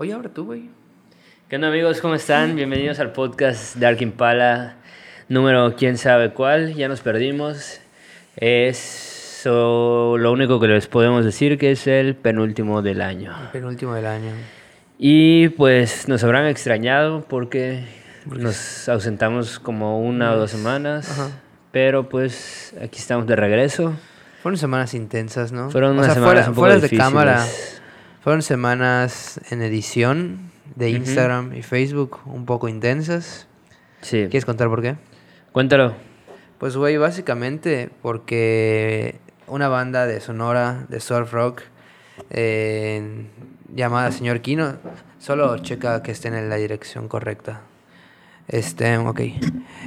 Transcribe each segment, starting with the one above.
Oye, ahora tú, güey. ¿Qué onda amigos? ¿Cómo están? Bienvenidos al podcast Dark Impala, número quién sabe cuál, ya nos perdimos. Es lo único que les podemos decir que es el penúltimo del año. El penúltimo del año. Y pues nos habrán extrañado porque nos ausentamos como una o dos semanas, pero pues aquí estamos de regreso. Fueron semanas intensas, ¿no? Fueron unas semanas un poco fuera de cámara. Fueron semanas en edición de Instagram y Facebook un poco intensas. Sí. ¿Quieres contar por qué? Cuéntalo. Pues, güey, básicamente porque una banda de Sonora, de surf rock, eh, llamada Señor Kino, solo checa que estén en la dirección correcta. Este, ok.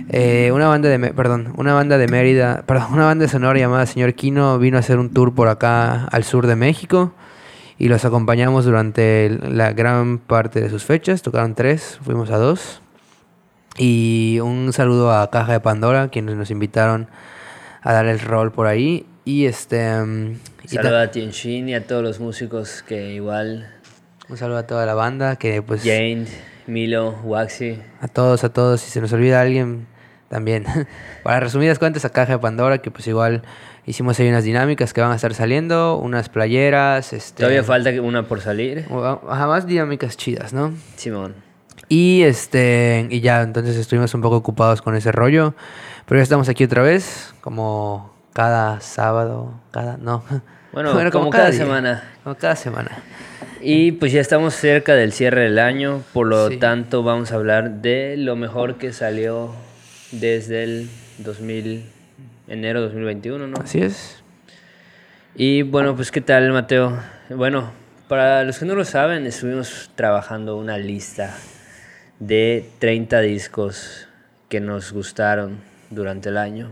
Eh, una banda de, perdón, una banda de Mérida, perdón, una banda de Sonora llamada Señor Kino vino a hacer un tour por acá al sur de México y los acompañamos durante la gran parte de sus fechas. Tocaron tres, fuimos a dos. Y un saludo a Caja de Pandora, quienes nos invitaron a dar el rol por ahí. Y este. mm, y ta- Saluda a Tienshin y a todos los músicos que igual, un saludo a toda la banda, que pues. Jane, Milo, Waxi. A todos, a todos. Si se nos olvida alguien, también. Para resumidas cuentas, a Caja de Pandora, que pues igual hicimos ahí unas dinámicas que van a estar saliendo, unas playeras, este. Todavía falta una por salir. Ajá, más dinámicas chidas, ¿no? Simón. Y este, y ya, entonces estuvimos un poco ocupados con ese rollo. Pero ya estamos aquí otra vez, como cada sábado, cada, no. Bueno, como cada semana. Como cada semana. Y pues ya estamos cerca del cierre del año, por lo Sí. tanto vamos a hablar de lo mejor que salió desde el 2000, enero 2021, ¿no? Así es. Y bueno, pues qué tal Mateo. Bueno, para los que no lo saben, estuvimos trabajando una lista de 30 discos que nos gustaron durante el año.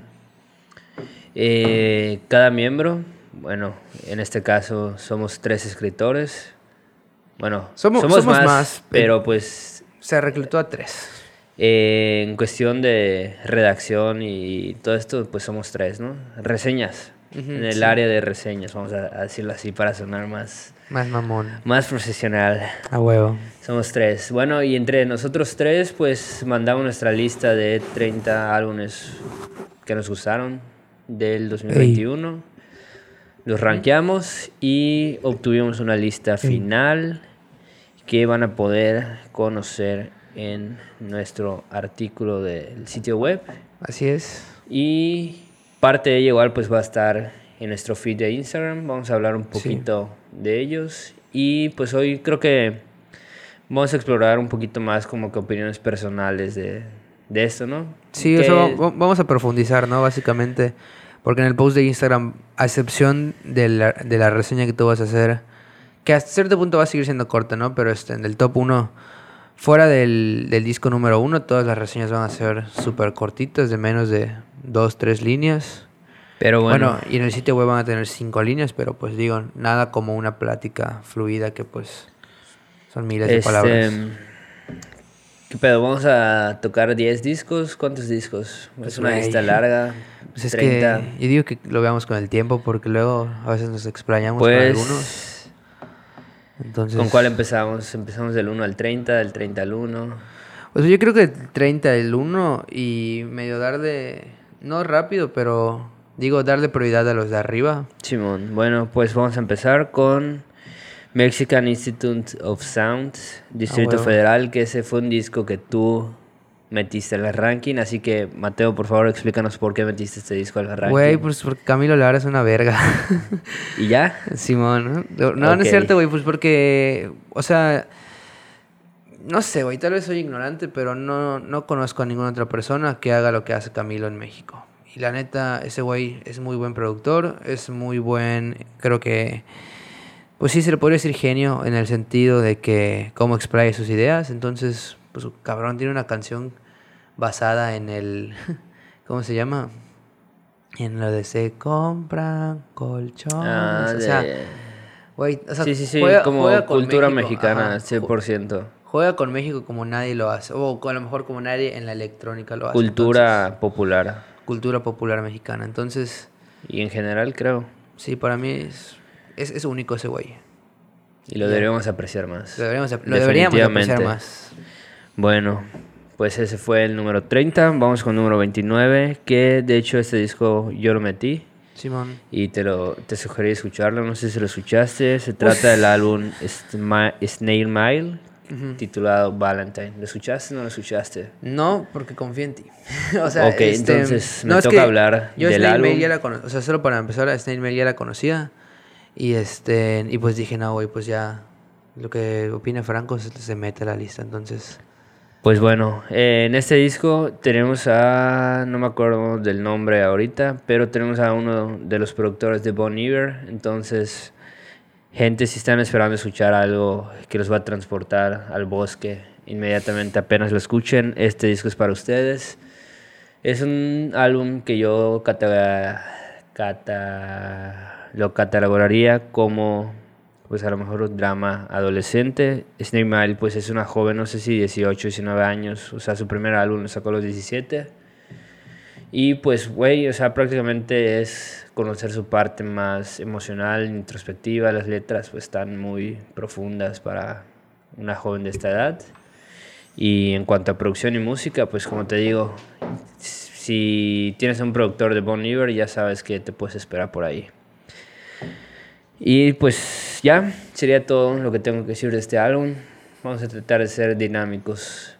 Eh, cada miembro, bueno, en este caso somos tres escritores. Bueno, Somos- somos, somos más, más, pero pues Se reclutó a tres. Eh, en cuestión de redacción y todo esto, pues somos tres, ¿no? Reseñas. En el sí. área de reseñas, vamos a, a decirlo así para sonar más, Más mamón. más profesional. A huevo. Somos tres. Bueno, y entre nosotros tres, pues mandamos nuestra lista de 30 álbumes que nos gustaron del 2021. Los rankeamos y obtuvimos una lista final que van a poder conocer en nuestro artículo del sitio web. Así es. Y parte de ello igual pues va a estar en nuestro feed de Instagram. Vamos a hablar un poquito de ellos. Y pues hoy creo que vamos a explorar un poquito más como que opiniones personales de, de esto, ¿no? Sí, Que- eso va- va- vamos a profundizar, ¿no? Básicamente, porque en el post de Instagram, a excepción de la, de la reseña que tú vas a hacer, que hasta cierto punto va a seguir siendo corta, ¿no? Pero este, en el top 1, fuera del, del disco número 1, todas las reseñas van a ser súper cortitas, de menos de 2, 3 líneas. Pero Bueno, bueno, y en el sitio web van a tener 5 líneas, pero pues digo, nada como una plática fluida que pues son miles de este, palabras. ¿Qué pedo? Vamos a tocar 10 discos. ¿Cuántos discos? Pues, es una lista larga. Pues es 30. que yo digo que lo veamos con el tiempo porque luego a veces nos explayamos con Pues, algunos. Entonces, ¿con cuál empezamos? Empezamos del 1 al 30, del 30 al 1. Pues yo creo que el 30 el 1 y medio darle no rápido, pero digo darle prioridad a los de arriba. Simón, bueno, pues vamos a empezar con Mexican Institute of Sound, Distrito huevo. Federal, que ese fue un disco que tú metiste en el ranking, así que Mateo, por favor, explícanos por qué metiste este disco el ranking. Güey, pues porque Camilo Lara es una verga. ¿Y ya? Simón, ¿no? No, no es cierto, güey, pues porque, o sea, no sé, güey, tal vez soy ignorante, pero no, no conozco a ninguna otra persona que haga lo que hace Camilo en México. Y la neta, ese güey es muy buen productor, es muy buen, creo que, pues sí, se le podría decir genio en el sentido de que cómo explaya sus ideas. Entonces, pues cabrón tiene una canción basada en el, ¿cómo se llama? En lo de se compran colchones. Ah, o sea, güey, o sea, sí, sí, sí, juega- como juega cultura México, mexicana, ajá. 100%. Juega con México como nadie lo hace. O a lo mejor como nadie en la electrónica lo hace. Cultura popular. entonces, cultura popular mexicana. Entonces, Y en general, creo. sí, para mí es, es, es único ese güey. Y lo deberíamos apreciar más. Lo deberíamos, lo deberíamos apreciar más. Bueno, pues ese fue el número 30. Vamos con el número 29, que de hecho este disco yo lo metí. Simón. Y te lo te sugerí escucharlo, no sé si lo escuchaste. Se trata del álbum Snail Mile, titulado Valentine. ¿Lo escuchaste o no lo escuchaste? No, porque confío en ti. o sea, ok, este, entonces me toca hablar yo del álbum. Mail ya la o sea, solo para empezar, Snail Mail ya la conocía. Y este y pues dije, no, güey, pues ya lo que opina Franco se, mete a la lista, entonces... Pues bueno, eh, en este disco tenemos a, no me acuerdo del nombre ahorita, pero tenemos a uno de los productores de Bon Iver, entonces gente si están esperando escuchar algo que los va a transportar al bosque, inmediatamente apenas lo escuchen, este disco es para ustedes. Es un álbum que yo cata, lo catalogaría como pues a lo mejor un drama adolescente. Snake Mile pues es una joven, no sé si 18, 19 años, o sea, su primer álbum lo sacó a los 17. Y pues, güey, o sea, prácticamente es conocer su parte más emocional, introspectiva. Las letras pues están muy profundas para una joven de esta edad. Y en cuanto a producción y música, pues como te digo, si tienes un productor de Bon Iver, ya sabes que te puedes esperar por ahí. Y pues ya, sería todo lo que tengo que decir de este álbum. Vamos a tratar de ser dinámicos,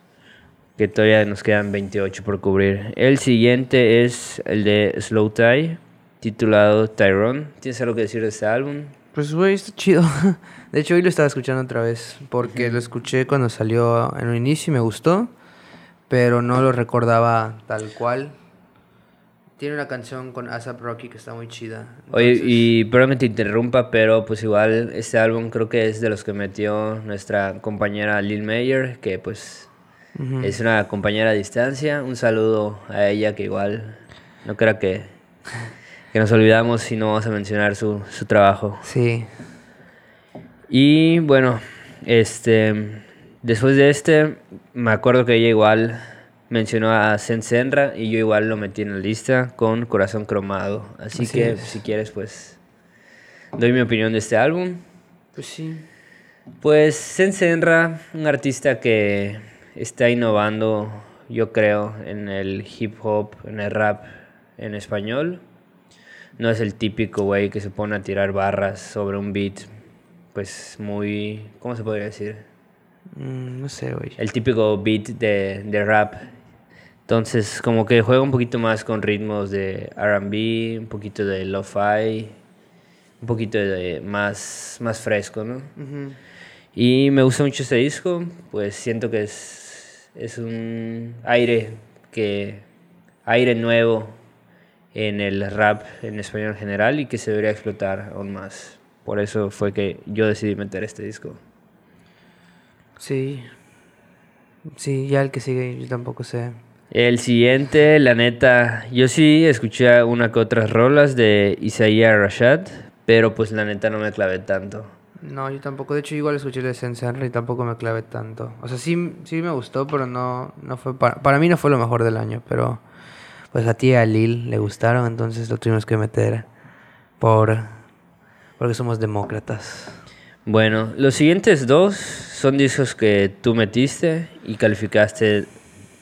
que todavía nos quedan 28 por cubrir. El siguiente es el de Slow Tie, titulado Tyrone. ¿Tienes algo que decir de este álbum? Pues, güey, está chido. De hecho, hoy lo estaba escuchando otra vez, porque lo escuché cuando salió en un inicio y me gustó, pero no lo recordaba tal cual. Tiene una canción con ASAP Rocky que está muy chida. Oye, y perdón te interrumpa, pero pues igual este álbum creo que es de los que metió nuestra compañera Lil Mayer, que pues es una compañera a distancia. Un saludo a ella que igual no creo que, que nos olvidamos si no vamos a mencionar su, su trabajo. Sí. Y bueno, este después de este, me acuerdo que ella igual mencionó a Senra y yo igual lo metí en la lista con Corazón Cromado. Así, que si quieres, pues doy mi opinión de este álbum. Pues sí. Pues Senra, un artista que está innovando, yo creo, en el hip hop, en el rap en español. No es el típico güey que se pone a tirar barras sobre un beat, pues muy, ¿cómo se podría decir? Mm, no sé, güey. El típico beat de, de rap entonces, como que juega un poquito más con ritmos de RB, un poquito de lo-fi, un poquito de más, más fresco, ¿no? Y me gusta mucho este disco, pues siento que es, es un aire que aire nuevo en el rap en español en general y que se debería explotar aún más. Por eso fue que yo decidí meter este disco. Sí. Sí, ya el que sigue yo tampoco sé. El siguiente, la neta, yo sí escuché una que otras rolas de Isaiah Rashad, pero pues la neta no me clavé tanto. No, yo tampoco. De hecho, igual escuché el de Sense y tampoco me clavé tanto. O sea, sí, sí me gustó, pero no, no fue para, para mí no fue lo mejor del año. Pero pues a ti y a Lil le gustaron, entonces lo tuvimos que meter por porque somos demócratas. Bueno, los siguientes dos son discos que tú metiste y calificaste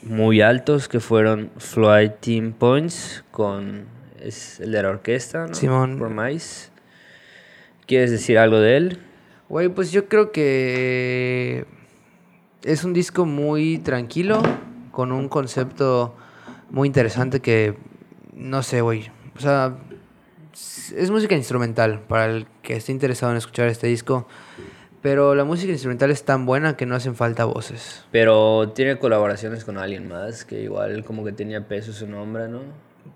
muy altos que fueron Flight Team Points con es el de la orquesta, ¿no? Simón. ¿Quieres decir algo de él? Güey, pues yo creo que es un disco muy tranquilo, con un concepto muy interesante que, no sé, güey, o sea, es música instrumental para el que esté interesado en escuchar este disco. Pero la música instrumental es tan buena que no hacen falta voces. Pero tiene colaboraciones con alguien más, que igual como que tenía peso su nombre, ¿no?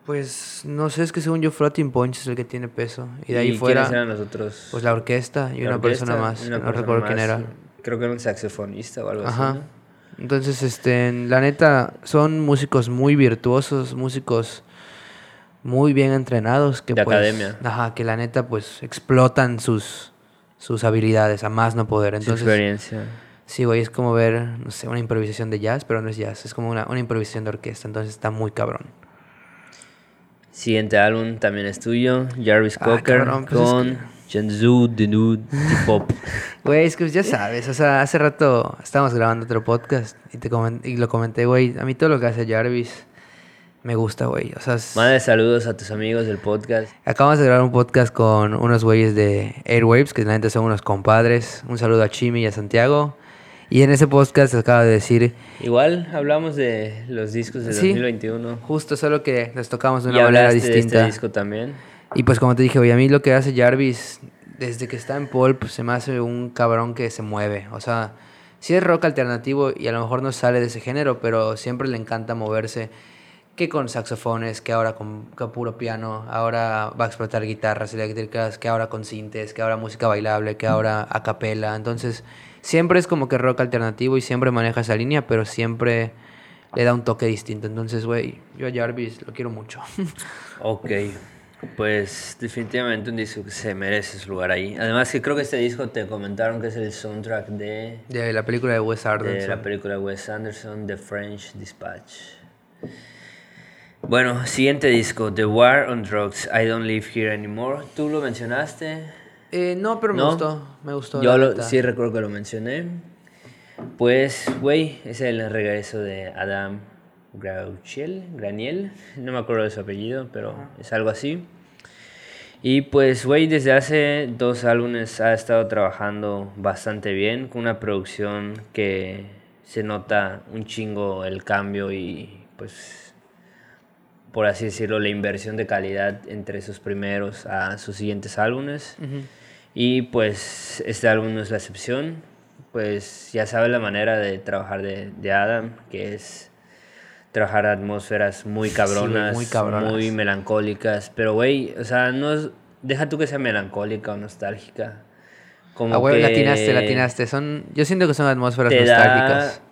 Pues no sé, es que según yo Floating Punch es el que tiene peso. Y de ahí fuera... eran los otros? Pues la orquesta y una persona más. no recuerdo quién era. Creo que era un saxofonista o algo así. Entonces, este, la neta, son músicos muy virtuosos, músicos muy bien entrenados. Que de pues, academia. Ajá, que la neta, pues explotan sus sus habilidades, a más no poder. Entonces, Su experiencia. Sí, güey, es como ver, no sé, una improvisación de jazz, pero no es jazz, es como una, una improvisación de orquesta, entonces está muy cabrón. Siguiente álbum también es tuyo, Jarvis ah, Cocker pues con Shenzhou de Nude Pop. Güey, es que ya sabes, o sea, hace rato estábamos grabando otro podcast y, te comen- y lo comenté, güey. A mí todo lo que hace Jarvis me gusta, güey. O sea, es- Manda saludos a tus amigos del podcast. acabamos de grabar un podcast con unos güeyes de Airwaves, que neta son unos compadres. Un saludo a Chimi y a Santiago. Y en ese podcast acaba de decir Igual hablamos de los discos de Sí. 2021. justo solo que les tocamos de Y una manera hablaste de distinta. este disco también. Y pues como te dije, güey, a mí lo que hace Jarvis, desde que está en Paul, pues se me hace un cabrón que se mueve. O sea, sí es rock alternativo y a lo mejor no sale de ese género, pero siempre le encanta moverse. Que con saxofones, que ahora con, con puro piano, ahora va a explotar guitarras eléctricas, que ahora con sintes, que ahora música bailable, que ahora a capela. Entonces, siempre es como que rock alternativo y siempre maneja esa línea, pero siempre le da un toque distinto. Entonces, güey, yo a Jarvis lo quiero mucho. Ok. Pues definitivamente un disco que se merece su lugar ahí. Además que creo que este disco te comentaron que es el soundtrack de, de la película de Wes de Anderson. la película de Wes Anderson, The French Dispatch. Bueno, siguiente disco, The War on Drugs, I Don't Live Here Anymore. ¿Tú lo mencionaste? Eh, no, pero me ¿No? gustó. Me gustó. Yo lo, sí recuerdo que lo mencioné. Pues, güey, es el regreso de Adam Grauchel, Graniel, no me acuerdo de su apellido, pero es algo así. Y pues, güey, desde hace dos álbumes ha estado trabajando bastante bien, con una producción que se nota un chingo el cambio y pues, por así decirlo, la inversión de calidad entre sus primeros a sus siguientes álbumes. Y pues este álbum no es la excepción. Pues ya sabes la manera de trabajar de, de Adam, que es trabajar atmósferas muy cabronas, muy cabronas. muy melancólicas. Pero, güey, o sea, no es- deja tú que sea melancólica o nostálgica. Como Ah, güey, latinaste, latinaste. Son, yo siento que son atmósferas nostálgicas. da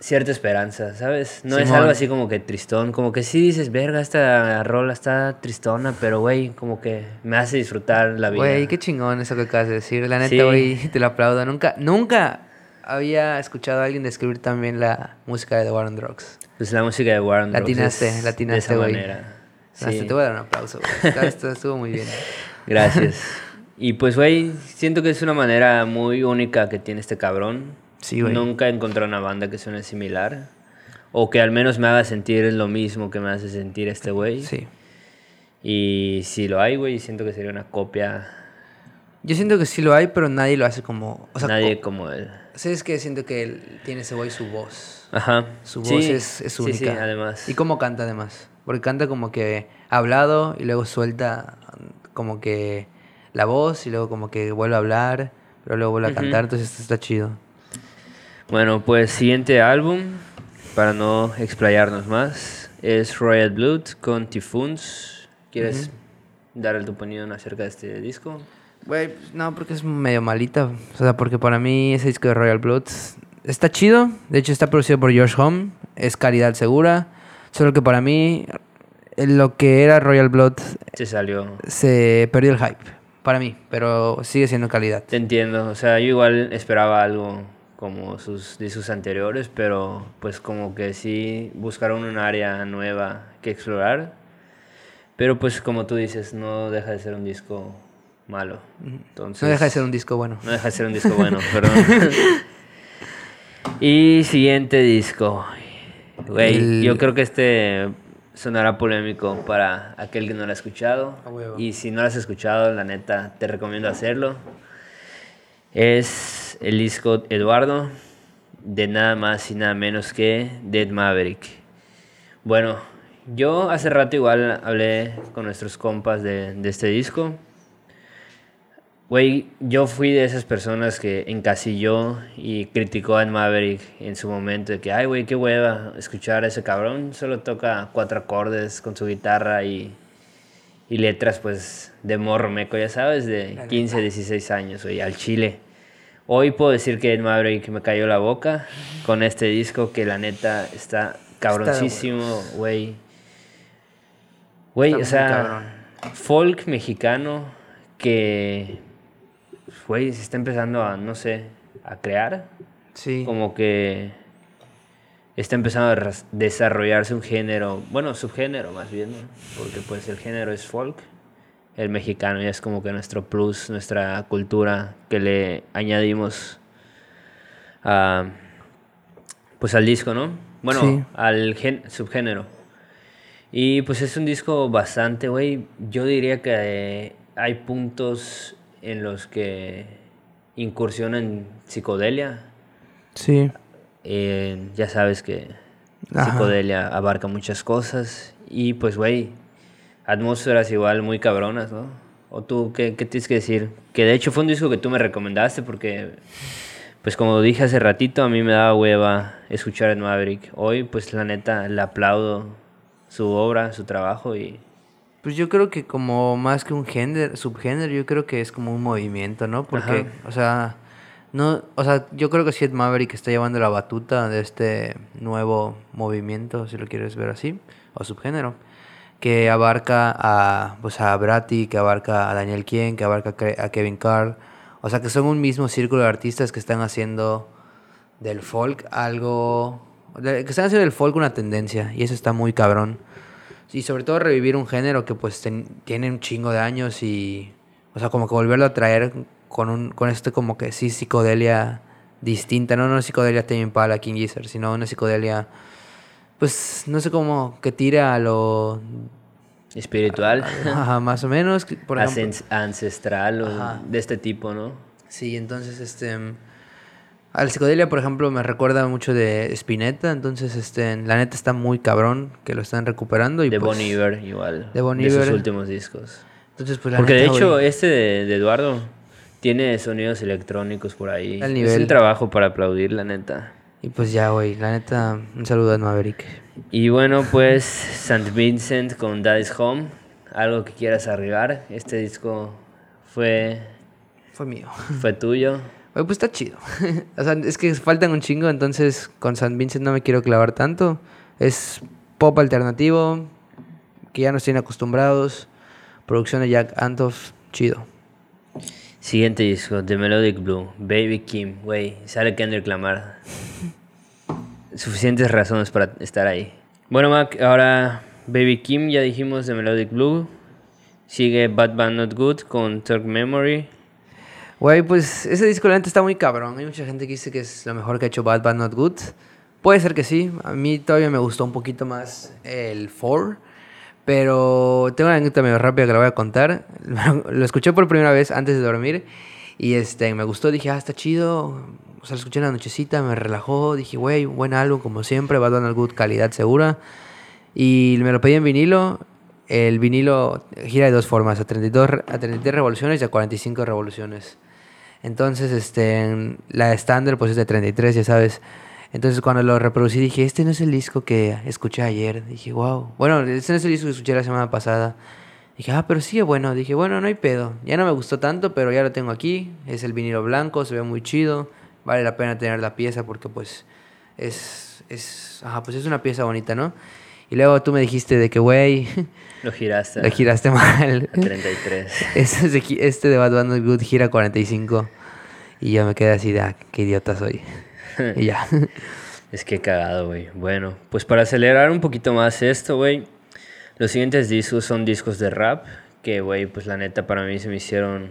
cierta esperanza, ¿sabes? No es algo así como que tristón, como que sí dices, verga, esta rola está tristona, pero, güey, como que me hace disfrutar la vida. Güey, qué chingón eso que acabas de decir. La neta, Sí. güey, te lo aplaudo. Nunca, nunca había escuchado a alguien describir también la música de The War on Drugs. Pues la música de Warren Drugs Latinaste, es latinaste, de esa güey. manera. Hasta Sí. te voy a dar un aplauso, güey. Esto estuvo muy bien. Gracias. Y pues, güey, siento que es una manera muy única que tiene este cabrón. Sí, güey. Nunca he encontrado una banda que suene similar. O que al menos me haga sentir lo mismo que me hace sentir este güey. Sí. Y si lo hay, güey, siento que sería una copia. Yo siento que sí lo hay, pero nadie lo hace como... O sea, Nadie co- como él. ¿Sabes que Siento que él tiene ese güey su voz. Ajá. Su voz Sí, es, es sí, única. Sí, además. Y cómo canta además. Porque canta como que hablado y luego suelta como que la voz y luego como que vuelve a hablar, pero luego vuelve a Ujú. cantar, entonces esto está chido. Bueno, pues siguiente álbum, para no explayarnos más, es Royal Blood con Typhoons. ¿Quieres dar tu opinión acerca de este disco? Güey, no, porque es medio malita. O sea, porque para mí ese disco de Royal Blood está chido. De hecho, está producido por George Home. Es calidad segura. Solo que para mí, lo que era Royal Blood Se salió. se perdió el hype. Para mí, pero sigue siendo calidad. Te entiendo, o sea, yo igual esperaba algo como sus discos anteriores, pero pues como que sí buscaron un área nueva que explorar. Pero pues como tú dices, no deja de ser un disco malo. Entonces, No deja de ser un disco bueno. No deja de ser un disco bueno, perdón. y siguiente disco. Güey, El- yo creo que este sonará polémico para aquel que no lo ha escuchado. Y si no lo has escuchado, la neta, te recomiendo hacerlo. Es el disco Eduardo de nada más y nada menos que Dead Maverick. Bueno, yo hace rato igual hablé con nuestros compas de, de este disco. Güey, yo fui de esas personas que encasilló y criticó a Ed Maverick en su momento de que, ay, güey, qué hueva escuchar a ese cabrón. Solo toca cuatro acordes con su guitarra y, y letras, pues, de morro meco, ya sabes, de 15, 16 años, güey, al chile. Hoy puedo decir que Ed Maverick me cayó la boca con este disco que la neta está cabroncísimo, güey. Güey, o sea, cabrón. folk mexicano que, güey, se está empezando a, no sé, a crear. Sí. Como que está empezando a desarrollarse un género, bueno, subgénero más bien, ¿no? porque pues el género es folk, el mexicano, ya es como que nuestro plus, nuestra cultura que le añadimos a, pues al disco, ¿no? Bueno, al subgénero. Y pues es un disco bastante, güey, yo diría que hay puntos en los que incursionan psicodelia. Sí. Eh, ya sabes que psicodelia abarca muchas cosas y pues, güey, atmósferas igual muy cabronas, ¿no? ¿O tú qué, qué tienes que decir? Que de hecho fue un disco que tú me recomendaste porque, pues como dije hace ratito, a mí me daba hueva escuchar a Maverick. Hoy, pues la neta, le aplaudo su obra, su trabajo y... Pues yo creo que como más que un género, subgénero, yo creo que es como un movimiento, ¿no? Porque, o sea, no, o sea, yo creo que sí Maverick está llevando la batuta de este nuevo movimiento, si lo quieres ver así, o subgénero que abarca a, pues a Brati, que abarca a Daniel Kien, que abarca a Kevin Carl. O sea, que son un mismo círculo de artistas que están haciendo del folk algo... que están haciendo del folk una tendencia y eso está muy cabrón. Y sobre todo revivir un género que pues tiene un chingo de años y... O sea, como que volverlo a traer con, un, con este como que sí psicodelia distinta. No una psicodelia Tame Impala, King Gizzard, sino una psicodelia pues no sé cómo, que tira a lo... Espiritual. Ajá, más o menos. Por ancestral o de este tipo, ¿no? Sí, entonces, este... Al psicodelia, por ejemplo, me recuerda mucho de Spinetta, entonces, este, la neta está muy cabrón que lo están recuperando. Y de pues, Bon Iver, igual. De Bon Iver. De sus últimos discos. Entonces, pues, Porque de hecho, este de, Eduardo tiene sonidos electrónicos por ahí. Es un trabajo para aplaudir, la neta. Y pues ya, güey, la neta, un saludo a Maverick. Y bueno, pues St. Vincent con Daddy's Home, algo que quieras arribar. Este disco fue... Fue mío. Fue tuyo. Güey, pues está chido. o sea, es que faltan un chingo, entonces con St. Vincent no me quiero clavar tanto. Es pop alternativo, que ya nos tiene acostumbrados. Producción de Jack Antoff, chido. Siguiente disco, The Melodic Blue, Baby Kim, güey, sale Kendrick Lamar. Suficientes razones para estar ahí. Bueno, Mac, ahora Baby Kim, ya dijimos The Melodic Blue. Sigue Bad Bad Not Good con Turk Memory. Güey, pues ese disco la está muy cabrón. Hay mucha gente que dice que es lo mejor que ha hecho Bad Bad Not Good. Puede ser que sí. A mí todavía me gustó un poquito más el 4. Pero tengo una anécdota medio rápida que la voy a contar. Lo escuché por primera vez antes de dormir y este, me gustó. Dije, ah, está chido. O sea, lo escuché en la nochecita, me relajó. Dije, güey, buen álbum como siempre. Va dar good calidad segura. Y me lo pedí en vinilo. El vinilo gira de dos formas, a 32, a 33 revoluciones y a 45 revoluciones. Entonces, este, la estándar pues es de 33, ya sabes. Entonces cuando lo reproducí dije, este no es el disco que escuché ayer. Dije, wow. Bueno, este no es el disco que escuché la semana pasada. Dije, ah, pero sigue bueno. Dije, bueno, no hay pedo. Ya no me gustó tanto, pero ya lo tengo aquí. Es el vinilo blanco, se ve muy chido. Vale la pena tener la pieza porque pues es, es, ajá, pues es una pieza bonita, ¿no? Y luego tú me dijiste de que, güey... Lo giraste. Lo giraste mal. 33. Este, este de Bad Band Good gira 45. Y yo me quedé así de, ah, qué idiota soy. Ya. Es que cagado, güey. Bueno, pues para acelerar un poquito más esto, güey. Los siguientes discos son discos de rap. Que, güey, pues la neta para mí se me hicieron...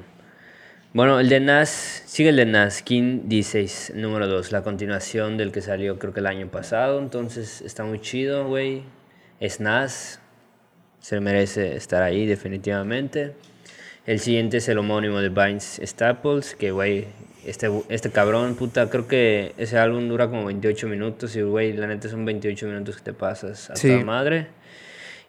Bueno, el de Nas, sigue el de Nas, King 16, número 2, la continuación del que salió creo que el año pasado. Entonces está muy chido, güey. Es Nas, se merece estar ahí definitivamente. El siguiente es el homónimo de Vines Staples, que, güey, este, este cabrón, puta, creo que ese álbum dura como 28 minutos y, güey, la neta son 28 minutos que te pasas a sí. madre.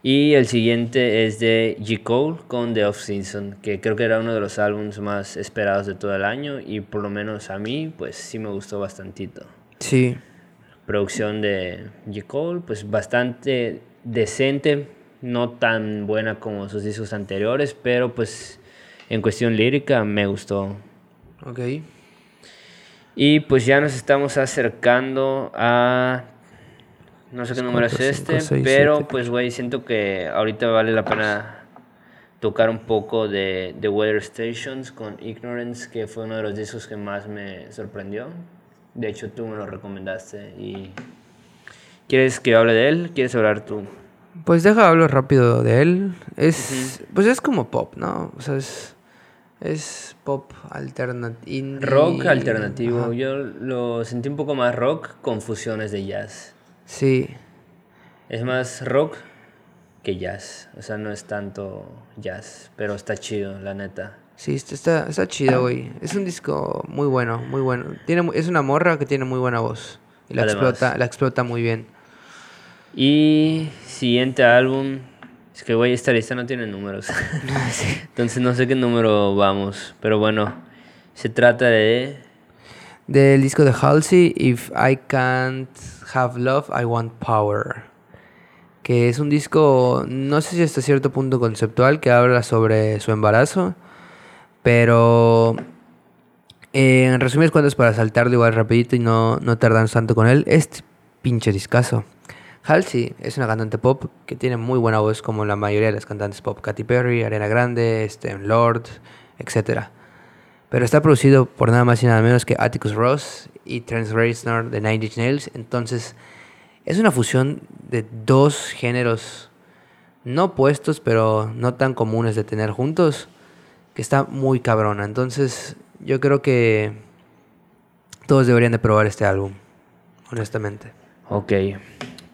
Y el siguiente es de G. Cole con The Off Season, que creo que era uno de los álbumes más esperados de todo el año y por lo menos a mí, pues sí me gustó bastantito. Sí. Producción de G. Cole, pues bastante decente, no tan buena como sus discos anteriores, pero pues en cuestión lírica me gustó. Ok. Y pues ya nos estamos acercando a... No sé qué número es este, pero pues güey, siento que ahorita vale la pena tocar un poco de The Weather Stations con Ignorance, que fue uno de los discos que más me sorprendió. De hecho, tú me lo recomendaste y... ¿Quieres que hable de él? ¿Quieres hablar tú? Pues deja hablo rápido de él. Es, pues es como pop, ¿no? O sea, es, es pop alternativo. Rock alternativo. Yo lo sentí un poco más rock con fusiones de jazz. Sí. Es más rock que jazz. O sea, no es tanto jazz, pero está chido, la neta. Sí, está, está chido, güey. Es un disco muy bueno, muy bueno. Tiene, es una morra que tiene muy buena voz. Y la, explota, la explota muy bien. Y siguiente álbum. Es que, güey, esta lista no tiene números. Entonces no sé qué número vamos. Pero bueno, se trata de... Del disco de Halsey, If I Can't Have Love, I Want Power. Que es un disco, no sé si hasta cierto punto conceptual, que habla sobre su embarazo pero eh, en resumidas cuentas, para saltarlo igual rapidito y no, no tardan tanto con él, este pinche discazo. Halsey es una cantante pop que tiene muy buena voz como la mayoría de las cantantes pop. Katy Perry, Arena Grande, este, Lord, etc. Pero está producido por nada más y nada menos que Atticus Ross y Trent Reznor de Nine Inch Nails. Entonces es una fusión de dos géneros no opuestos, pero no tan comunes de tener juntos que está muy cabrona. Entonces, yo creo que todos deberían de probar este álbum, honestamente. Ok.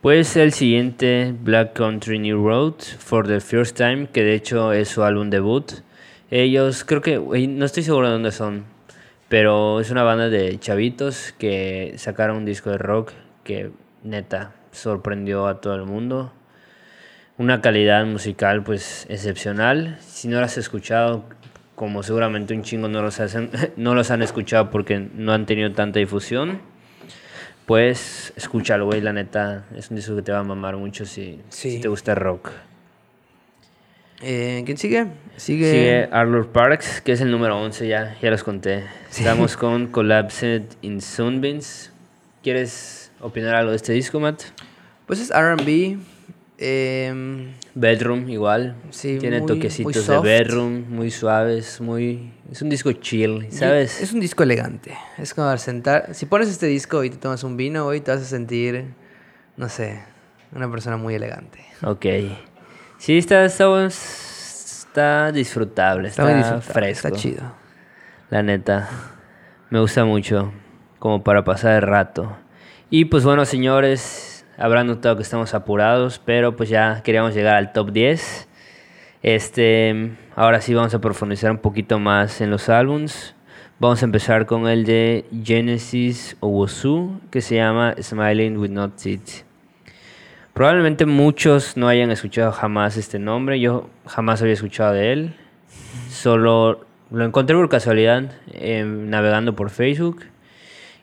Pues el siguiente, Black Country New Road, For the First Time, que de hecho es su álbum debut. Ellos, creo que, no estoy seguro de dónde son, pero es una banda de chavitos que sacaron un disco de rock que neta sorprendió a todo el mundo. Una calidad musical pues excepcional. Si no lo has escuchado, como seguramente un chingo no los, hacen, no los han escuchado porque no han tenido tanta difusión, pues escúchalo, güey, la neta, es un disco que te va a mamar mucho si, te gusta el rock. Eh, ¿Quién sigue? Sigue, sigue Arlor Parks, que es el número 11, ya, ya los conté. Estamos con Collapsed in Sunbeams. ¿Quieres opinar algo de este disco, Matt? Pues es RB, eh, bedroom igual. Sí, Tiene toquecitos de bedroom, muy suaves, muy... Es un disco chill, ¿sabes? Es un disco elegante. Es como al sentar... Si pones este disco y te tomas un vino, hoy te vas a sentir, no sé, una persona muy elegante. Ok. Sí, está, está, disfrutable, está, fresco. Está chido. La neta. Me gusta mucho, como para pasar el rato. Y pues bueno, señores, Habrán notado que estamos apurados, pero pues ya queríamos llegar al top 10. Este, ahora sí vamos a profundizar un poquito más en los álbums. Vamos a empezar con el de Genesis Owosu, que se llama Smiling with Not Teeth. Probablemente muchos no hayan escuchado jamás este nombre. Yo jamás había escuchado de él. Solo lo encontré por casualidad eh, navegando por Facebook.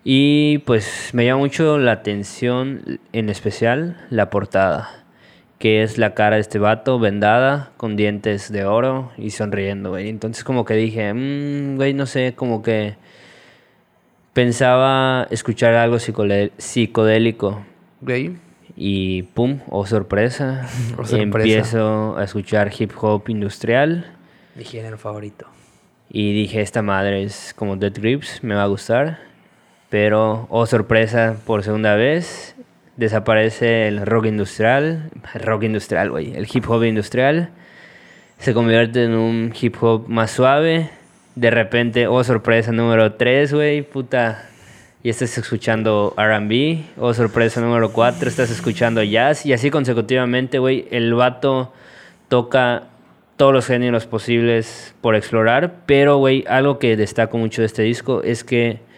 Y pues me llama mucho la atención, en especial, la portada, que es la cara de este vato vendada, con dientes de oro y sonriendo, güey. Entonces como que dije, mmm, güey, no sé, como que pensaba escuchar algo psicodélico. Güey. Y pum, oh sorpresa, oh, sorpresa. empiezo a escuchar hip hop industrial. Mi género favorito. Y dije, esta madre es como Dead Grips, me va a gustar. Pero, oh sorpresa, por segunda vez, desaparece el rock industrial, rock industrial, güey, el hip hop industrial, se convierte en un hip hop más suave. De repente, oh sorpresa número 3, güey, puta. Y estás escuchando RB. Oh sorpresa número 4, estás escuchando jazz. Y así consecutivamente, güey, el vato toca todos los géneros posibles por explorar. Pero, güey, algo que destaco mucho de este disco es que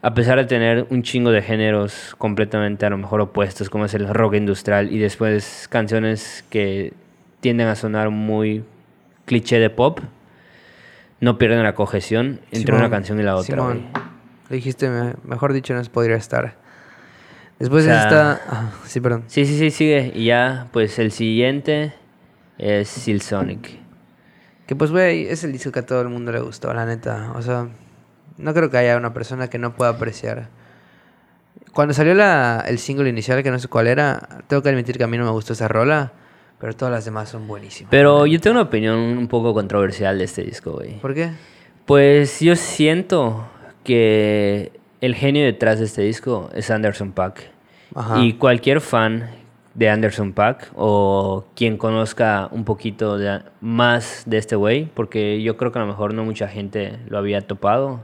a pesar de tener un chingo de géneros completamente a lo mejor opuestos, como es el rock industrial, y después canciones que tienden a sonar muy cliché de pop, no pierden la cohesión entre una canción y la otra. Simón, dijiste, mejor dicho, no se podría estar. Después. Ah, sí, perdón. Sí, sí, sí, sigue. Y ya, pues el siguiente es Silsonic. Que pues, güey, es el disco que a todo el mundo le gustó, la neta. O sea, no creo que haya una persona que no pueda apreciar. Cuando salió la, el single inicial, que no sé cuál era, tengo que admitir que a mí no me gustó esa rola, pero todas las demás son buenísimas. Pero yo tengo una opinión un poco controversial de este disco, güey. ¿Por qué? Pues yo siento que el genio detrás de este disco es Anderson Paak. Y cualquier fan de Anderson Pack o quien conozca un poquito de, más de este güey, porque yo creo que a lo mejor no mucha gente lo había topado,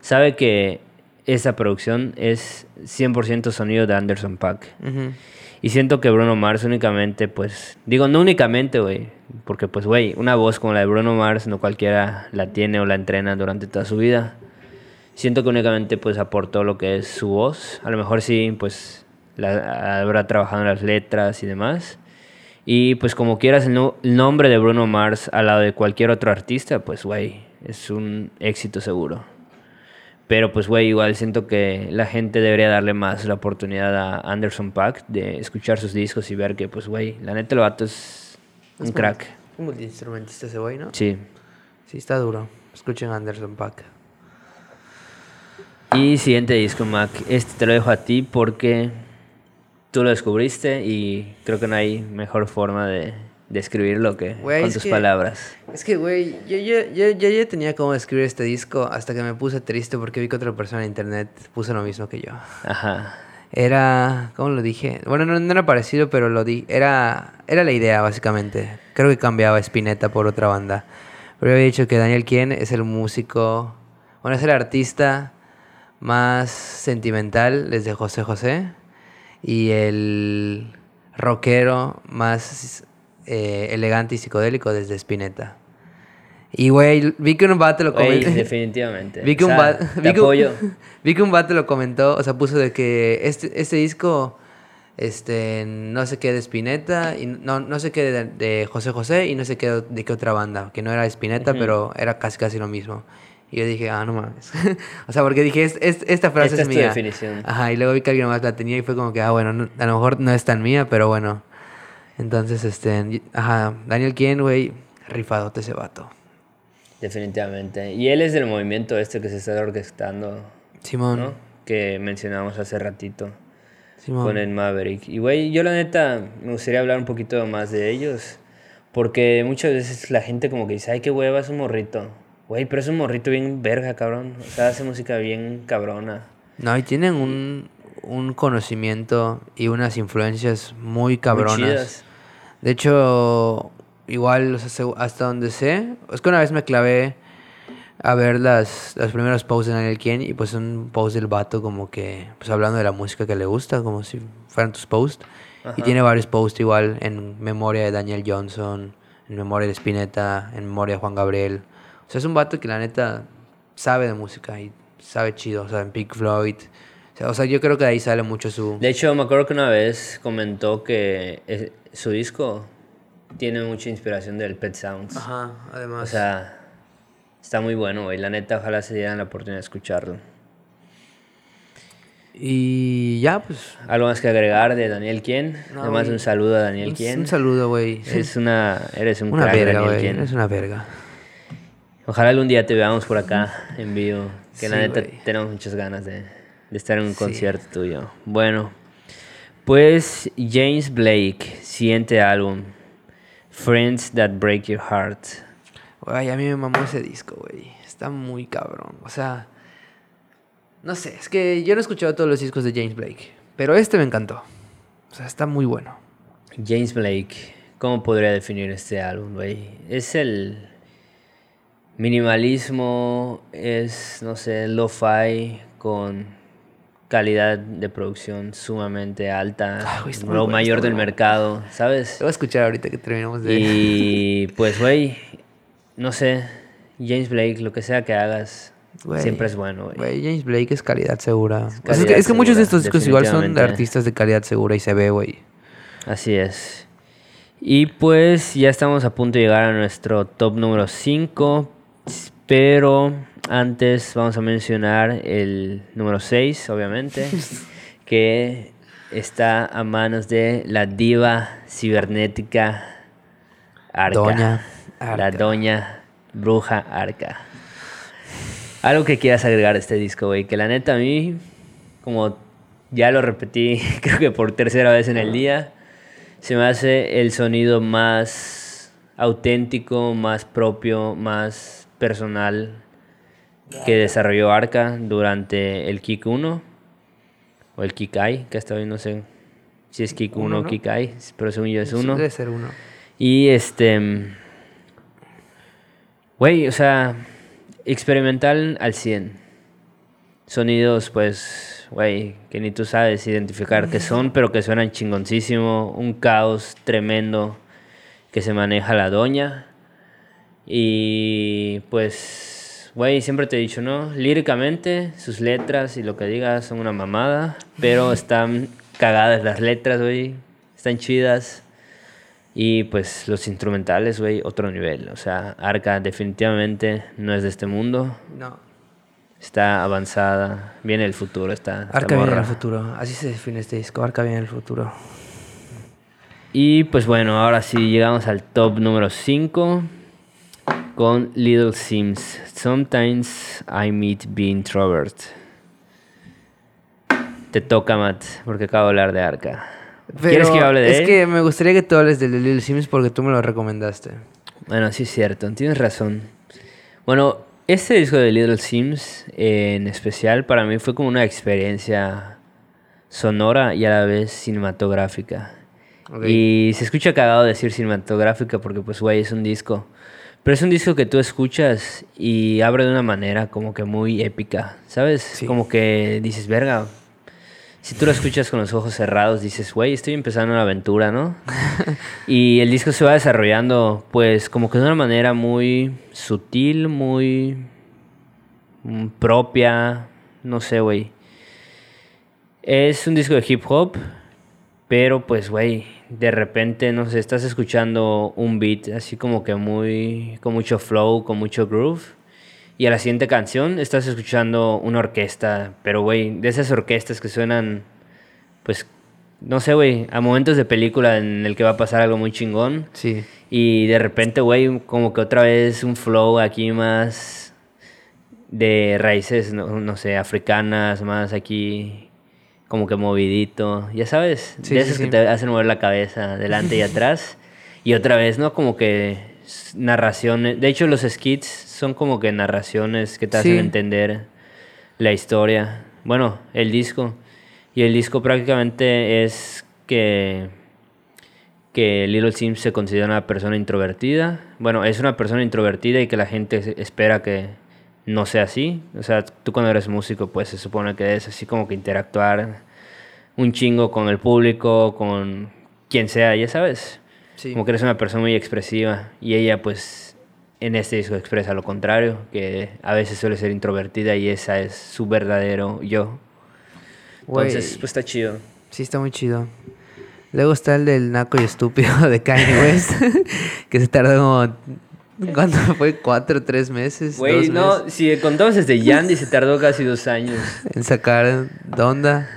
sabe que esa producción es 100% sonido de Anderson Pack. Y siento que Bruno Mars únicamente, pues, digo, no únicamente, güey, porque pues, güey, una voz como la de Bruno Mars no cualquiera la tiene o la entrena durante toda su vida. Siento que únicamente, pues, aportó lo que es su voz. A lo mejor sí, pues, la, habrá trabajado en las letras y demás. Y pues como quieras el, el nombre de Bruno Mars al lado de cualquier otro artista, pues, güey, es un éxito seguro. Pero pues, güey, igual siento que la gente debería darle más la oportunidad a Anderson Pack de escuchar sus discos y ver que, pues, güey, la neta el vato es un crack. Un multiinstrumentista ese güey, ¿no? Sí. Sí, está duro. Escuchen Anderson Pack. Y siguiente disco, Mac. Este te lo dejo a ti porque tú lo descubriste y creo que no hay mejor forma de describirlo que con tus palabras. Es que, güey, yo, yo, yo, yo, ya tenía cómo escribir este disco hasta que me puse triste porque vi que otra persona en internet puso lo mismo que yo. Ajá. Era, ¿cómo lo dije? Bueno, no, no era parecido, pero lo di. Era, era la idea, básicamente. Creo que cambiaba Spinetta por otra banda. Pero había dicho que Daniel Kien es el músico, bueno, es el artista más sentimental desde José José y el rockero más eh, elegante y psicodélico desde Spinetta. Y, güey, vi que un vato lo comentó. definitivamente. vi, que un vi, que, vi que un vato lo comentó, o sea, puso de que este, este disco, este, no sé qué de Spinetta, y no, no sé qué de, José José, y no sé qué de qué otra banda, que no era Spinetta, pero era casi casi lo mismo. Y yo dije, ah, no mames. o sea, porque dije, esta frase esta es, es mía. definición. Ajá, y luego vi que alguien más la tenía y fue como que, ah, bueno, a lo mejor no es tan mía, pero bueno. Entonces, este, ajá, Daniel Kien, güey, rifadote ese vato. Definitivamente. Y él es del movimiento este que se está orquestando. Simón. ¿no? Que mencionamos hace ratito. Simón. Con el Maverick. Y, güey, yo la neta me gustaría hablar un poquito más de ellos. Porque muchas veces la gente como que dice, ay, qué hueva, es un morrito. Güey, pero es un morrito bien verga, cabrón. O sea, hace música bien cabrona. No, y tienen un, un conocimiento y unas influencias muy cabronas. De hecho, igual hasta donde sé, es que una vez me clavé a ver las, los primeros posts de Daniel Kien y pues un post del vato como que, pues hablando de la música que le gusta, como si fueran tus posts. Y tiene varios posts igual en memoria de Daniel Johnson, en memoria de Spinetta, en memoria de Juan Gabriel. O sea, es un vato que la neta sabe de música y sabe chido, o sea, en Pink Floyd. O sea, yo creo que de ahí sale mucho su... De hecho, me acuerdo que una vez comentó que su disco tiene mucha inspiración del Pet Sounds. Ajá, además. O sea, está muy bueno, y La neta, ojalá se dieran la oportunidad de escucharlo. Y ya, pues. ¿Algo más que agregar de Daniel Quien? Además, un saludo a Daniel Quien. Un saludo, güey. Es una. Eres un una verga, güey. Eres una verga. Ojalá algún día te veamos por acá en vivo. Que la neta tenemos muchas ganas de, de estar en un concierto tuyo. Bueno, pues James Blake, siguiente álbum. Friends That Break Your Heart. Güey, a mí me mamó ese disco, güey. Está muy cabrón. O sea, no sé, es que yo no he escuchado todos los discos de James Blake, pero este me encantó. O sea, está muy bueno. James Blake, ¿cómo podría definir este álbum, güey? Es el minimalismo, es, no sé, lo-fi con calidad de producción sumamente alta, ah, lo mayor del mercado, ¿sabes? Lo voy a escuchar ahorita que terminemos de... Y pues, güey, no sé, James Blake, lo que sea que hagas, siempre es bueno, güey. James Blake es calidad segura. Es, que, muchos de estos discos igual son de artistas de calidad segura y se ve, güey. Así es. Y pues ya estamos a punto de llegar a nuestro top número 5, pero antes vamos a mencionar el número 6, obviamente, que está a manos de la diva cibernética Arca. Doña La doña bruja Arca. Algo que quieras agregar a este disco, güey, que la neta a mí, como ya lo repetí, creo que por tercera vez en el día, se me hace el sonido más auténtico, más propio, más personal que desarrolló Arca durante el Kick 1 o el Kick I, que hasta hoy no sé Si es Kick 1 Uno, o hay, pero según yo es uno. Debe ser uno. Y este. Güey, o sea, experimental al 100. Sonidos, pues, güey, que ni tú sabes identificar qué son, pero que suenan chingoncísimo. Un caos tremendo que se maneja la doña. Y pues, güey, siempre te he dicho, ¿no? Líricamente, sus letras y lo que digas son una mamada, pero están cagadas las letras, güey. Están chidas. Y pues los instrumentales, güey, otro nivel. O sea, Arca definitivamente no es de este mundo. No. Está avanzada. Viene el futuro. Está, esta Arca viene el futuro. Así se define este disco. Arca viene en el futuro. Y pues bueno, ahora sí llegamos al top número 5 con Little Sims. Sometimes I meet the introvert. Te toca, Matt, porque acabo de hablar de Arca. ¿Quieres que hable de Es él? que me gustaría que tú hables de Little Sims porque tú me lo recomendaste. Bueno, sí es cierto, tienes razón. Bueno, este disco de Little Sims eh, en especial para mí fue como una experiencia sonora y a la vez cinematográfica. Y se escucha cagado decir cinematográfica porque pues güey es un disco. Pero es un disco que tú escuchas y abre de una manera como que muy épica, ¿sabes? Sí. Como que dices, verga. Si tú lo escuchas con los ojos cerrados, dices, güey, estoy empezando una aventura, ¿no? y el disco se va desarrollando, pues, como que de una manera muy sutil, muy mm, propia, no sé, güey. Es un disco de hip hop, pero pues, güey, de repente, no sé, estás escuchando un beat así como que muy, con mucho flow, con mucho groove. Y a la siguiente canción estás escuchando una orquesta, pero, güey, de esas orquestas que suenan, pues, no sé, güey, a momentos de película en el que va a pasar algo muy chingón. Sí. Y de repente, güey, como que otra vez un flow aquí más de raíces, no, no sé, africanas, más aquí como que movidito, ya sabes, Sí, de sí, esos que sí. te hacen mover la cabeza delante y atrás. Y otra vez, ¿no? Como que narraciones, de hecho los skits son como que narraciones que te hacen entender la historia. Bueno, el disco. Y el disco prácticamente es que que Little Sims se considera una persona introvertida. Bueno, es una persona introvertida y que la gente espera que no sea así. O sea, tú cuando eres músico, pues se supone que es así como que interactuar un chingo con el público, con quien sea, ya sabes. Sí. Como que eres una persona muy expresiva. Y ella, pues, en este disco expresa lo contrario, que a veces suele ser introvertida y esa es su verdadero yo. Güey, Entonces, pues está chido. Sí, está muy chido. Luego está el del naco y estúpido de Kanye West, que se tardó como... ¿Cuánto fue? ¿Cuatro, tres meses? Güey, no, meses si contamos desde Yandy se tardó casi dos años. En sacar Donda.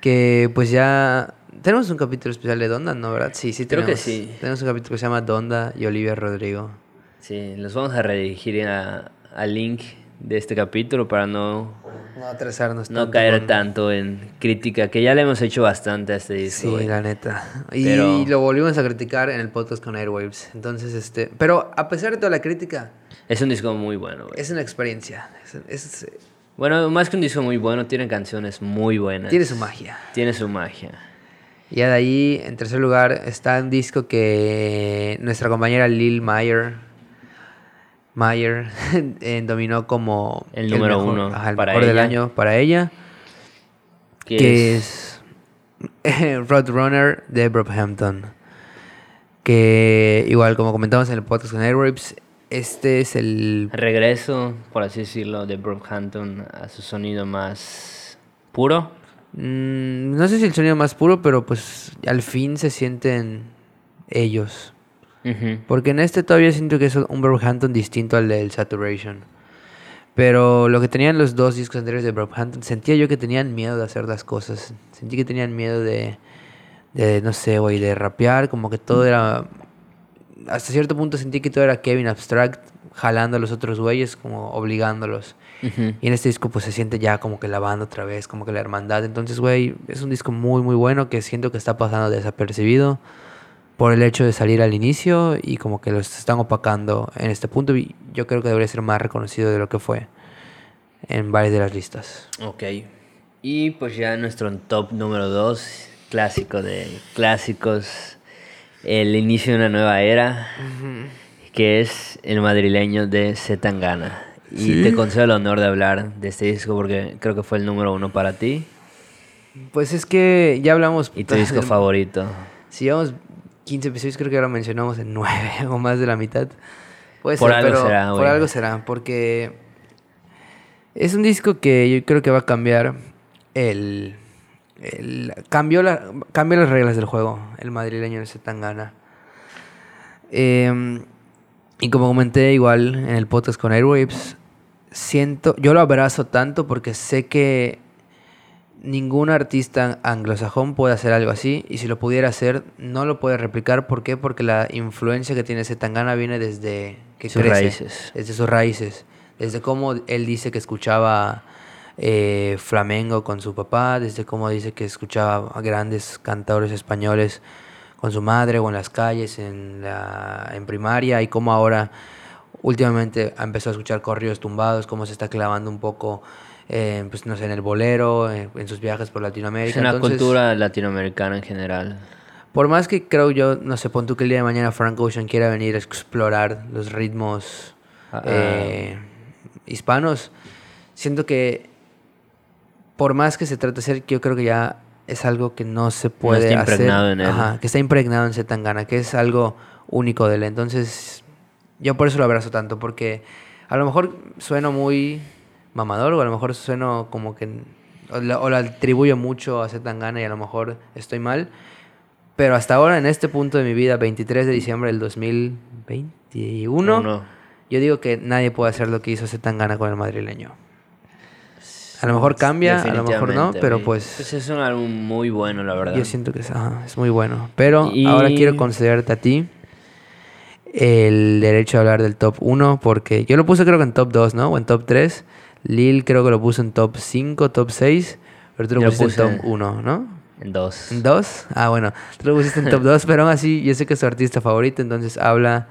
Que pues ya... Tenemos un capítulo especial de Donda, ¿no? ¿Verdad? Sí, sí Creo que tenemos. sí. Tenemos un capítulo que se llama Donda y Olivia Rodrigo. Sí, los vamos a redirigir a- al link de este capítulo para no, No atrasarnos no tanto caer tanto en crítica, que ya le hemos hecho bastante a este disco. Sí, güey. la neta. Y Pero- lo volvimos a criticar en el podcast con Airwaves. Entonces, este... Pero a pesar de toda la crítica, Es un disco muy bueno, güey. es una experiencia. Es- es- Bueno, más que un disco muy bueno, tiene canciones muy buenas. tiene su magia. Tiene su magia. Y de ahí, en tercer lugar, está un disco que nuestra compañera Lil Mayer, Mayer eh, dominó como El número mejor- uno ajá, el para mejor del año para ella, Que, que es, es Roadrunner de Brockhampton. Que igual, como comentamos en el podcast con Airwaves, este es el regreso, por así decirlo, de Brockhampton a su sonido más puro. Mm, no sé si el sonido más puro, pero pues al fin se sienten ellos. Ujú. Porque en este todavía siento que es un Brockhampton distinto al del Saturation. Pero lo que tenían los dos discos anteriores de Brockhampton, sentía yo que tenían miedo de hacer las cosas. Sentí que tenían miedo de, de no sé, güey, de rapear, como que todo era... Hasta cierto punto sentí que todo era Kevin Abstract, jalando a los otros güeyes, como obligándolos. Ujú. Y en este disco pues se siente ya como que la banda otra vez, como que la hermandad. Entonces, güey, es un disco muy, muy bueno que siento que está pasando desapercibido por el hecho de salir al inicio y como que los están opacando en este punto. Y yo creo que debería ser más reconocido de lo que fue en varias de las listas. Ok. Y pues ya nuestro top número 2, clásico de clásicos, el inicio de una nueva era, que es el madrileño de Zetangana. Y te concedo el honor de hablar de este disco porque creo que fue el número uno para ti. Pues es que ya hablamos. ¿Y tu disco favorito? Si llevamos 15 episodios, creo que ahora mencionamos en 9 o más de la mitad. Puede por algo será, Por algo será, porque es un disco que yo creo que va a cambiar el. el cambió, la, cambió las reglas del juego, el madrileño de Zetangana. Eh, y como comenté igual en el podcast con Airwaves, siento, yo lo abrazo tanto porque sé que ningún artista anglosajón puede hacer algo así y si lo pudiera hacer no lo puede replicar. ¿Por qué? Porque la influencia que tiene Zetangana viene desde que sus raíces. desde sus raíces, desde cómo él dice que escuchaba eh, flamenco con su papá, desde cómo dice que escuchaba a grandes cantadores españoles con su madre o en las calles, en, la, en primaria y cómo ahora últimamente empezó a escuchar corridos tumbados, cómo se está clavando un poco, eh, pues no sé, en el bolero, en, sus viajes por Latinoamérica. Es una cultura latinoamericana en general. Por más que creo yo, no sé, pon tú que el día de mañana Frank Ocean quiera venir a explorar los ritmos ah. Eh, hispanos, siento que por más que se trate de ser, yo creo que ya es algo que no se puede está impregnado En él. Ajá, que está impregnado en Zetangana, que es algo único de él. Entonces, yo por eso lo abrazo tanto, porque a lo mejor sueno muy mamador, o a lo mejor sueno como que. O lo, atribuyo mucho a Zetangana y a lo mejor estoy mal. Pero hasta ahora, en este punto de mi vida, 23 de diciembre del 2021, yo digo que nadie puede hacer lo que hizo Zetangana con el madrileño. A lo mejor cambia, a lo mejor no, pero pues... Pues es un álbum muy bueno, la verdad. Yo siento que es, es muy bueno. Pero ahora quiero concederte a ti el derecho a hablar del top 1, porque yo lo puse creo que en top 2, ¿no? O en top 3. Lil creo que lo puso en top 5, top 6, pero tú lo pusiste en top 1, ¿no? En 2. ¿En 2? Ah, bueno, tú lo pusiste en top 2, pero aún así yo sé que es tu artista favorito, entonces habla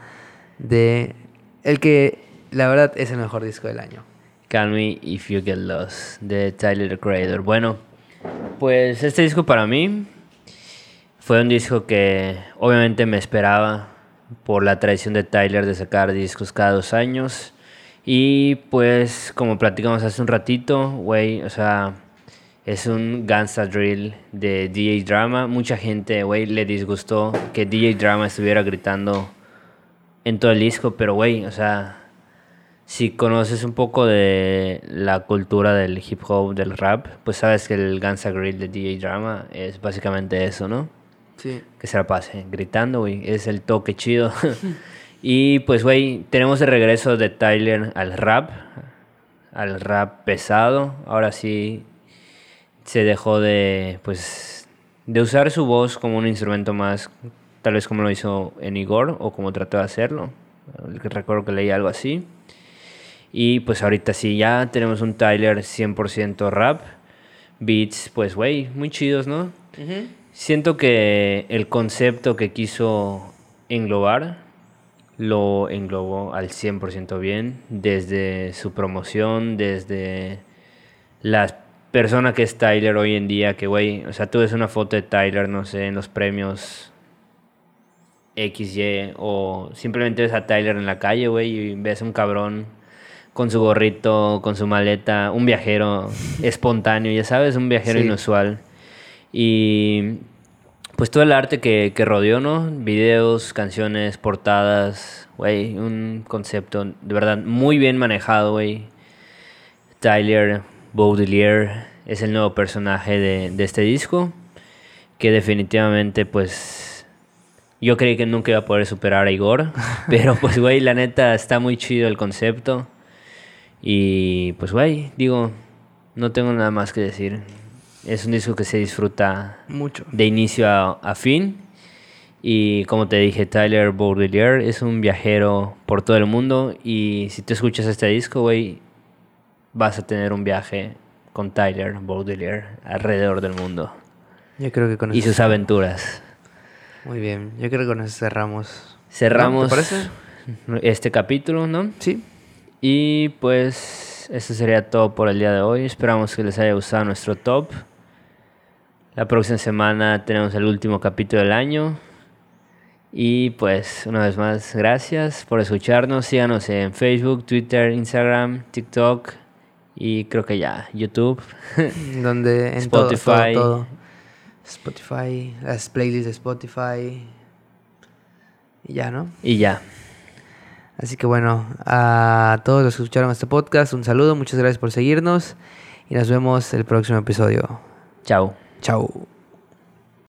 de el que la verdad es el mejor disco del año. Call Me If You Get Lost de Tyler the Creator. Bueno, pues este disco para mí fue un disco que obviamente me esperaba por la tradición de Tyler de sacar discos cada dos años. Y pues como platicamos hace un ratito, güey, o sea, es un gangsta drill de DJ Drama. Mucha gente, güey, le disgustó que DJ Drama estuviera gritando en todo el disco, pero güey, o sea, si conoces un poco de la cultura del hip hop, del rap, pues sabes que el Gansa Grill de DJ Drama es básicamente eso, ¿no? Sí. Que se la pase gritando, güey. Es el toque chido. y pues, güey, tenemos el regreso de Tyler al rap, al rap pesado. Ahora sí se dejó de, pues, de usar su voz como un instrumento más, tal vez como lo hizo en Igor o como trató de hacerlo. Recuerdo que leí algo así. Y pues ahorita sí, ya tenemos un Tyler 100% rap. Beats, pues, güey, muy chidos, ¿no? Siento que el concepto que quiso englobar lo englobó al 100% bien, desde su promoción, desde la persona que es Tyler hoy en día, que güey, o sea, tú ves una foto de Tyler, no sé, en los premios XY, o simplemente ves a Tyler en la calle, güey, y ves un cabrón con su gorrito, con su maleta, un viajero espontáneo, ya sabes, un viajero inusual. Y pues todo el arte que, que rodeó, ¿no? Videos, canciones, portadas, güey, un concepto de verdad muy bien manejado, güey. Tyler Baudelaire es el nuevo personaje de, de este disco, que definitivamente pues yo creí que nunca iba a poder superar a Igor, pero pues güey, la neta está muy chido el concepto. Y pues, güey, digo, no tengo nada más que decir. Es un disco que se disfruta mucho de inicio a, fin. Y como te dije, Tyler Baudelaire es un viajero por todo el mundo. Y si tú escuchas este disco, güey, vas a tener un viaje con Tyler Baudelaire alrededor del mundo. Yo creo que con Y sus aventuras. Muy bien, yo creo que con eso cerramos. Cerramos. parece? Este capítulo, ¿no? Sí. Y pues eso sería todo por el día de hoy. Esperamos que les haya gustado nuestro top. La próxima semana tenemos el último capítulo del año. Y pues una vez más, gracias por escucharnos. Síganos en Facebook, Twitter, Instagram, TikTok y creo que ya YouTube. Donde en Spotify. todo, todo, todo. Spotify, las playlists de Spotify. Y ya, ¿no? Y ya. Así que bueno, a todos los que escucharon este podcast, un saludo, muchas gracias por seguirnos y nos vemos el próximo episodio. Chao. Chao.